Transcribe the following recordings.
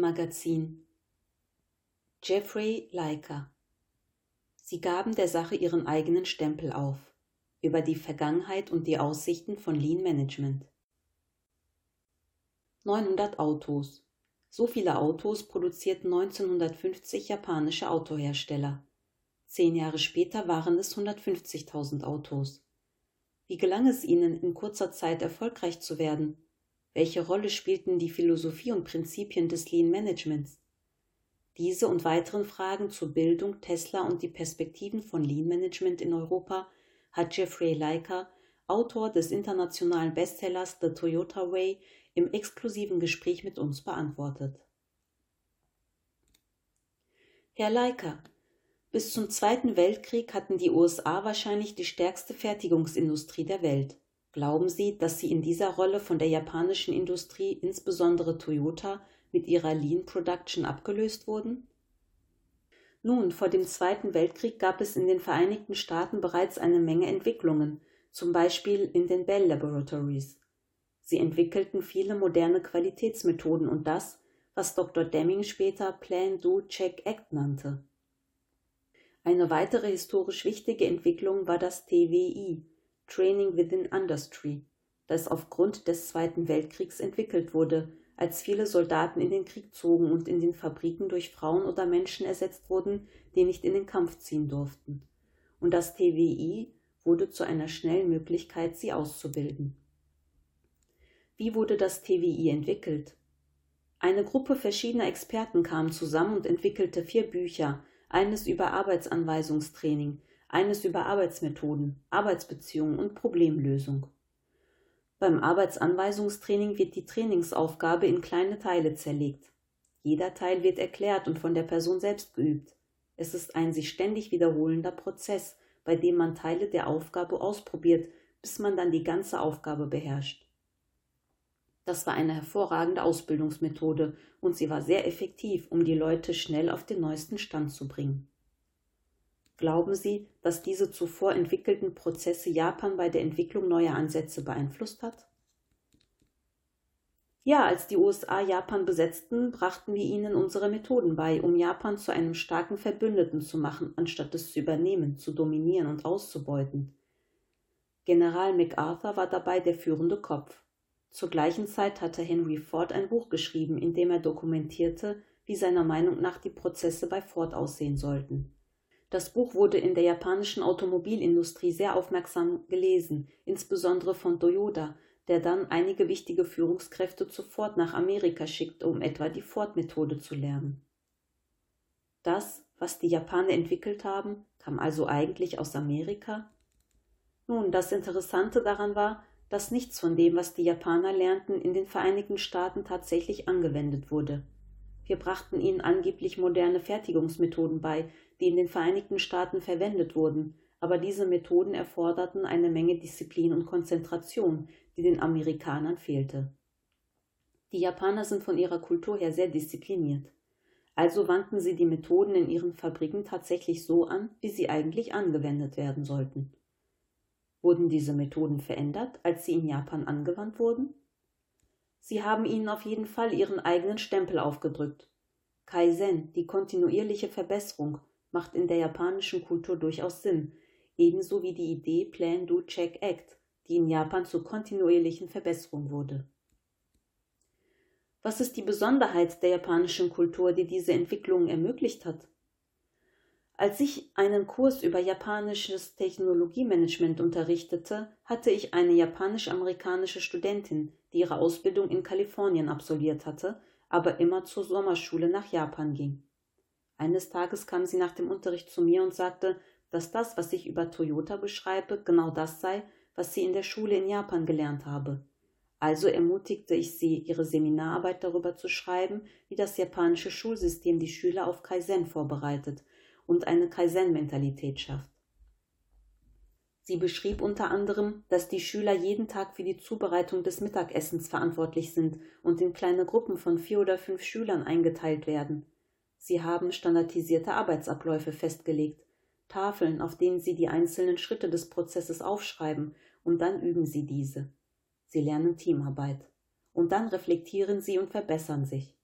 Magazin Jeffrey Leica Sie gaben der Sache ihren eigenen Stempel auf über die Vergangenheit und die Aussichten von Lean Management. 900 Autos. So viele Autos produzierten 1950 japanische Autohersteller. Zehn Jahre später waren es 150.000 Autos. Wie gelang es ihnen, in kurzer Zeit erfolgreich zu werden? Welche Rolle spielten die Philosophie und Prinzipien des Lean Managements? Diese und weiteren Fragen zur Bildung Tesla und die Perspektiven von Lean Management in Europa hat Jeffrey Leica, Autor des internationalen Bestsellers The Toyota Way, im exklusiven Gespräch mit uns beantwortet. Herr Leica, bis zum Zweiten Weltkrieg hatten die USA wahrscheinlich die stärkste Fertigungsindustrie der Welt. Glauben Sie, dass sie in dieser Rolle von der japanischen Industrie, insbesondere Toyota, mit ihrer Lean Production abgelöst wurden? Nun, vor dem Zweiten Weltkrieg gab es in den Vereinigten Staaten bereits eine Menge Entwicklungen, zum Beispiel in den Bell Laboratories. Sie entwickelten viele moderne Qualitätsmethoden und das, was Dr. Deming später Plan, Do, Check, Act nannte. Eine weitere historisch wichtige Entwicklung war das TWI, Training Within Industry, das aufgrund des Zweiten Weltkriegs entwickelt wurde als viele Soldaten in den Krieg zogen und in den Fabriken durch Frauen oder Menschen ersetzt wurden, die nicht in den Kampf ziehen durften. Und das TWI wurde zu einer schnellen Möglichkeit, sie auszubilden. Wie wurde das TWI entwickelt? Eine Gruppe verschiedener Experten kam zusammen und entwickelte vier Bücher, eines über Arbeitsanweisungstraining, eines über Arbeitsmethoden, Arbeitsbeziehungen und Problemlösung. Beim Arbeitsanweisungstraining wird die Trainingsaufgabe in kleine Teile zerlegt. Jeder Teil wird erklärt und von der Person selbst geübt. Es ist ein sich ständig wiederholender Prozess, bei dem man Teile der Aufgabe ausprobiert, bis man dann die ganze Aufgabe beherrscht. Das war eine hervorragende Ausbildungsmethode und sie war sehr effektiv, um die Leute schnell auf den neuesten Stand zu bringen. Glauben Sie, dass diese zuvor entwickelten Prozesse Japan bei der Entwicklung neuer Ansätze beeinflusst hat? Ja, als die USA Japan besetzten, brachten wir ihnen unsere Methoden bei, um Japan zu einem starken Verbündeten zu machen, anstatt es zu übernehmen, zu dominieren und auszubeuten. General MacArthur war dabei der führende Kopf. Zur gleichen Zeit hatte Henry Ford ein Buch geschrieben, in dem er dokumentierte, wie seiner Meinung nach die Prozesse bei Ford aussehen sollten. Das Buch wurde in der japanischen Automobilindustrie sehr aufmerksam gelesen, insbesondere von Toyota, der dann einige wichtige Führungskräfte zu Ford nach Amerika schickte, um etwa die Ford-Methode zu lernen. Das, was die Japaner entwickelt haben, kam also eigentlich aus Amerika? Nun, das Interessante daran war, dass nichts von dem, was die Japaner lernten, in den Vereinigten Staaten tatsächlich angewendet wurde. Wir brachten ihnen angeblich moderne Fertigungsmethoden bei, die in den Vereinigten Staaten verwendet wurden, aber diese Methoden erforderten eine Menge Disziplin und Konzentration, die den Amerikanern fehlte. Die Japaner sind von ihrer Kultur her sehr diszipliniert. Also wandten sie die Methoden in ihren Fabriken tatsächlich so an, wie sie eigentlich angewendet werden sollten. Wurden diese Methoden verändert, als sie in Japan angewandt wurden? Sie haben ihnen auf jeden Fall ihren eigenen Stempel aufgedrückt. Kaizen, die kontinuierliche Verbesserung, macht in der japanischen Kultur durchaus Sinn, ebenso wie die Idee Plan, Do, Check, Act, die in Japan zur kontinuierlichen Verbesserung wurde. Was ist die Besonderheit der japanischen Kultur, die diese Entwicklung ermöglicht hat? Als ich einen Kurs über japanisches Technologiemanagement unterrichtete, hatte ich eine japanisch-amerikanische Studentin, die ihre Ausbildung in Kalifornien absolviert hatte, aber immer zur Sommerschule nach Japan ging. Eines Tages kam sie nach dem Unterricht zu mir und sagte, dass das, was ich über Toyota beschreibe, genau das sei, was sie in der Schule in Japan gelernt habe. Also ermutigte ich sie, ihre Seminararbeit darüber zu schreiben, wie das japanische Schulsystem die Schüler auf Kaizen vorbereitet und eine Kaizen-Mentalität schafft. Sie beschrieb unter anderem, dass die Schüler jeden Tag für die Zubereitung des Mittagessens verantwortlich sind und in kleine Gruppen von vier oder fünf Schülern eingeteilt werden. Sie haben standardisierte Arbeitsabläufe festgelegt, Tafeln, auf denen Sie die einzelnen Schritte des Prozesses aufschreiben, und dann üben Sie diese. Sie lernen Teamarbeit. Und dann reflektieren Sie und verbessern sich.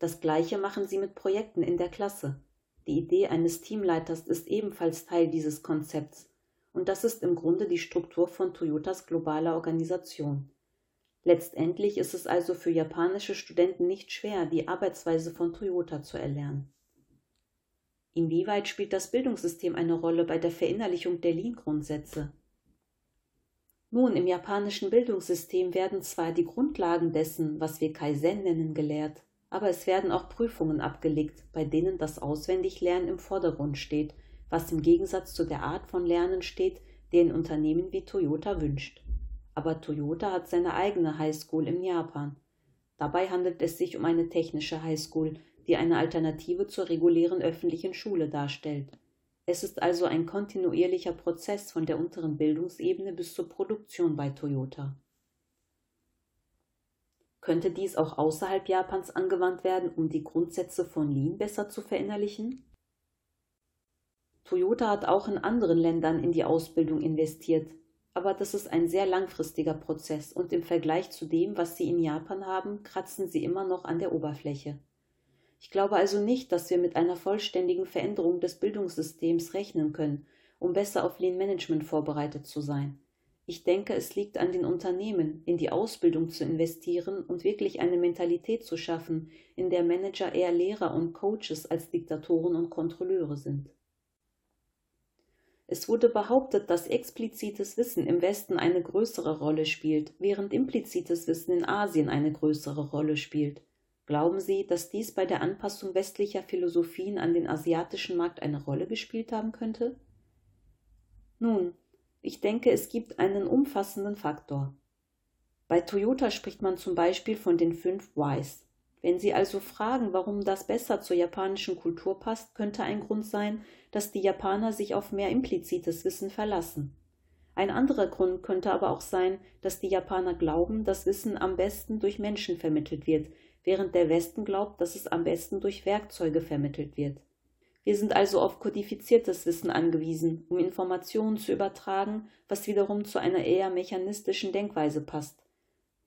Das gleiche machen sie mit Projekten in der Klasse. Die Idee eines Teamleiters ist ebenfalls Teil dieses Konzepts, und das ist im Grunde die Struktur von Toyotas globaler Organisation. Letztendlich ist es also für japanische Studenten nicht schwer, die Arbeitsweise von Toyota zu erlernen. Inwieweit spielt das Bildungssystem eine Rolle bei der Verinnerlichung der Lean-Grundsätze? Nun, im japanischen Bildungssystem werden zwar die Grundlagen dessen, was wir Kaizen nennen, gelehrt, aber es werden auch Prüfungen abgelegt, bei denen das Auswendiglernen im Vordergrund steht, was im Gegensatz zu der Art von Lernen steht, die ein Unternehmen wie Toyota wünscht. Aber Toyota hat seine eigene Highschool in Japan. Dabei handelt es sich um eine technische Highschool, die eine Alternative zur regulären öffentlichen Schule darstellt. Es ist also ein kontinuierlicher Prozess von der unteren Bildungsebene bis zur Produktion bei Toyota. Könnte dies auch außerhalb Japans angewandt werden, um die Grundsätze von Lean besser zu verinnerlichen? Toyota hat auch in anderen Ländern in die Ausbildung investiert, aber das ist ein sehr langfristiger Prozess und im Vergleich zu dem, was sie in Japan haben, kratzen sie immer noch an der Oberfläche. Ich glaube also nicht, dass wir mit einer vollständigen Veränderung des Bildungssystems rechnen können, um besser auf Lean Management vorbereitet zu sein. Ich denke, es liegt an den Unternehmen, in die Ausbildung zu investieren und wirklich eine Mentalität zu schaffen, in der Manager eher Lehrer und Coaches als Diktatoren und Kontrolleure sind. Es wurde behauptet, dass explizites Wissen im Westen eine größere Rolle spielt, während implizites Wissen in Asien eine größere Rolle spielt. Glauben Sie, dass dies bei der Anpassung westlicher Philosophien an den asiatischen Markt eine Rolle gespielt haben könnte? Nun, ich denke, es gibt einen umfassenden Faktor. Bei Toyota spricht man zum Beispiel von den fünf Whys. Wenn Sie also fragen, warum das besser zur japanischen Kultur passt, könnte ein Grund sein, dass die Japaner sich auf mehr implizites Wissen verlassen. Ein anderer Grund könnte aber auch sein, dass die Japaner glauben, dass Wissen am besten durch Menschen vermittelt wird, während der Westen glaubt, dass es am besten durch Werkzeuge vermittelt wird. Wir sind also auf kodifiziertes Wissen angewiesen, um Informationen zu übertragen, was wiederum zu einer eher mechanistischen Denkweise passt.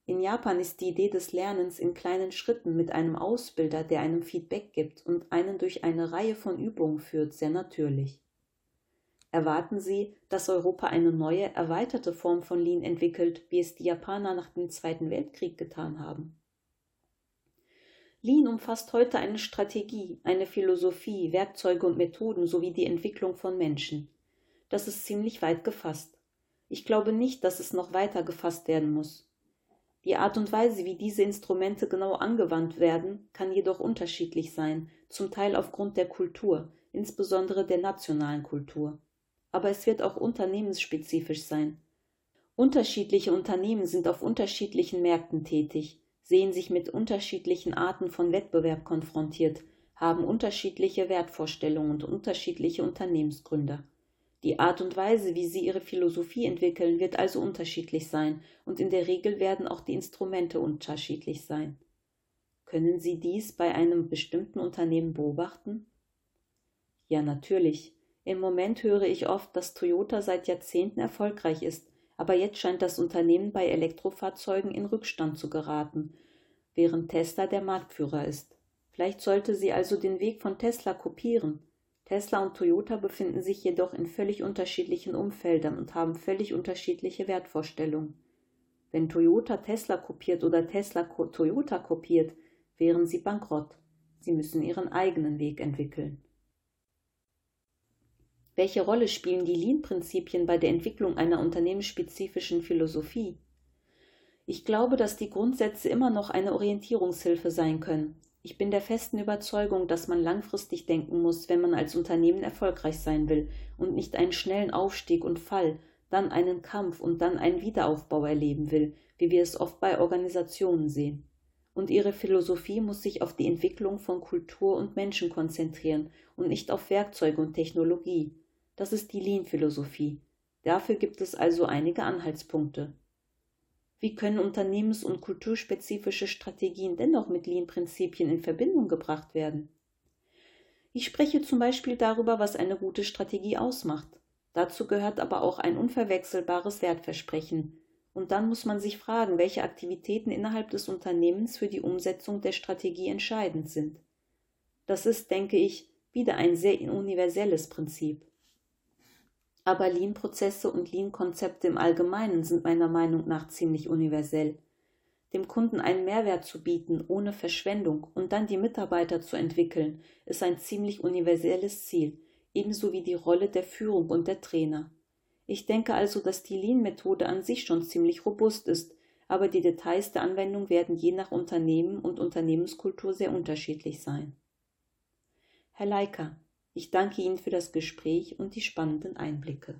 In Japan ist die Idee des Lernens in kleinen Schritten mit einem Ausbilder, der einem Feedback gibt und einen durch eine Reihe von Übungen führt, sehr natürlich. Erwarten Sie, dass Europa eine neue, erweiterte Form von Lean entwickelt, wie es die Japaner nach dem Zweiten Weltkrieg getan haben? Lean umfasst heute eine Strategie, eine Philosophie, Werkzeuge und Methoden sowie die Entwicklung von Menschen. Das ist ziemlich weit gefasst. Ich glaube nicht, dass es noch weiter gefasst werden muss. Die Art und Weise, wie diese Instrumente genau angewandt werden, kann jedoch unterschiedlich sein, zum Teil aufgrund der Kultur, insbesondere der nationalen Kultur. Aber es wird auch unternehmensspezifisch sein. Unterschiedliche Unternehmen sind auf unterschiedlichen Märkten tätig, sehen sich mit unterschiedlichen Arten von Wettbewerb konfrontiert, haben unterschiedliche Wertvorstellungen und unterschiedliche Unternehmensgründer. Die Art und Weise, wie sie ihre Philosophie entwickeln, wird also unterschiedlich sein, und in der Regel werden auch die Instrumente unterschiedlich sein. Können Sie dies bei einem bestimmten Unternehmen beobachten? Ja, natürlich. Im Moment höre ich oft, dass Toyota seit Jahrzehnten erfolgreich ist aber jetzt scheint das Unternehmen bei Elektrofahrzeugen in Rückstand zu geraten, während Tesla der Marktführer ist. Vielleicht sollte sie also den Weg von Tesla kopieren. Tesla und Toyota befinden sich jedoch in völlig unterschiedlichen Umfeldern und haben völlig unterschiedliche Wertvorstellungen. Wenn Toyota Tesla kopiert oder Tesla Toyota kopiert, wären sie bankrott. Sie müssen ihren eigenen Weg entwickeln. Welche Rolle spielen die Lean-Prinzipien bei der Entwicklung einer unternehmensspezifischen Philosophie? Ich glaube, dass die Grundsätze immer noch eine Orientierungshilfe sein können. Ich bin der festen Überzeugung, dass man langfristig denken muss, wenn man als Unternehmen erfolgreich sein will und nicht einen schnellen Aufstieg und Fall, dann einen Kampf und dann einen Wiederaufbau erleben will, wie wir es oft bei Organisationen sehen. Und ihre Philosophie muss sich auf die Entwicklung von Kultur und Menschen konzentrieren und nicht auf Werkzeuge und Technologie. Das ist die Lean-Philosophie. Dafür gibt es also einige Anhaltspunkte. Wie können unternehmens- und kulturspezifische Strategien dennoch mit Lean-Prinzipien in Verbindung gebracht werden? Ich spreche zum Beispiel darüber, was eine gute Strategie ausmacht. Dazu gehört aber auch ein unverwechselbares Wertversprechen Und dann muss man sich fragen, welche Aktivitäten innerhalb des Unternehmens für die Umsetzung der Strategie entscheidend sind. Das ist, denke ich, wieder ein sehr universelles Prinzip. Aber Lean-Prozesse und Lean-Konzepte im Allgemeinen sind meiner Meinung nach ziemlich universell. Dem Kunden einen Mehrwert zu bieten ohne Verschwendung und dann die Mitarbeiter zu entwickeln, ist ein ziemlich universelles Ziel, ebenso wie die Rolle der Führung und der Trainer. Ich denke also, dass die Lean-Methode an sich schon ziemlich robust ist, aber die Details der Anwendung werden je nach Unternehmen und Unternehmenskultur sehr unterschiedlich sein. Herr Leiker, ich danke Ihnen für das Gespräch und die spannenden Einblicke.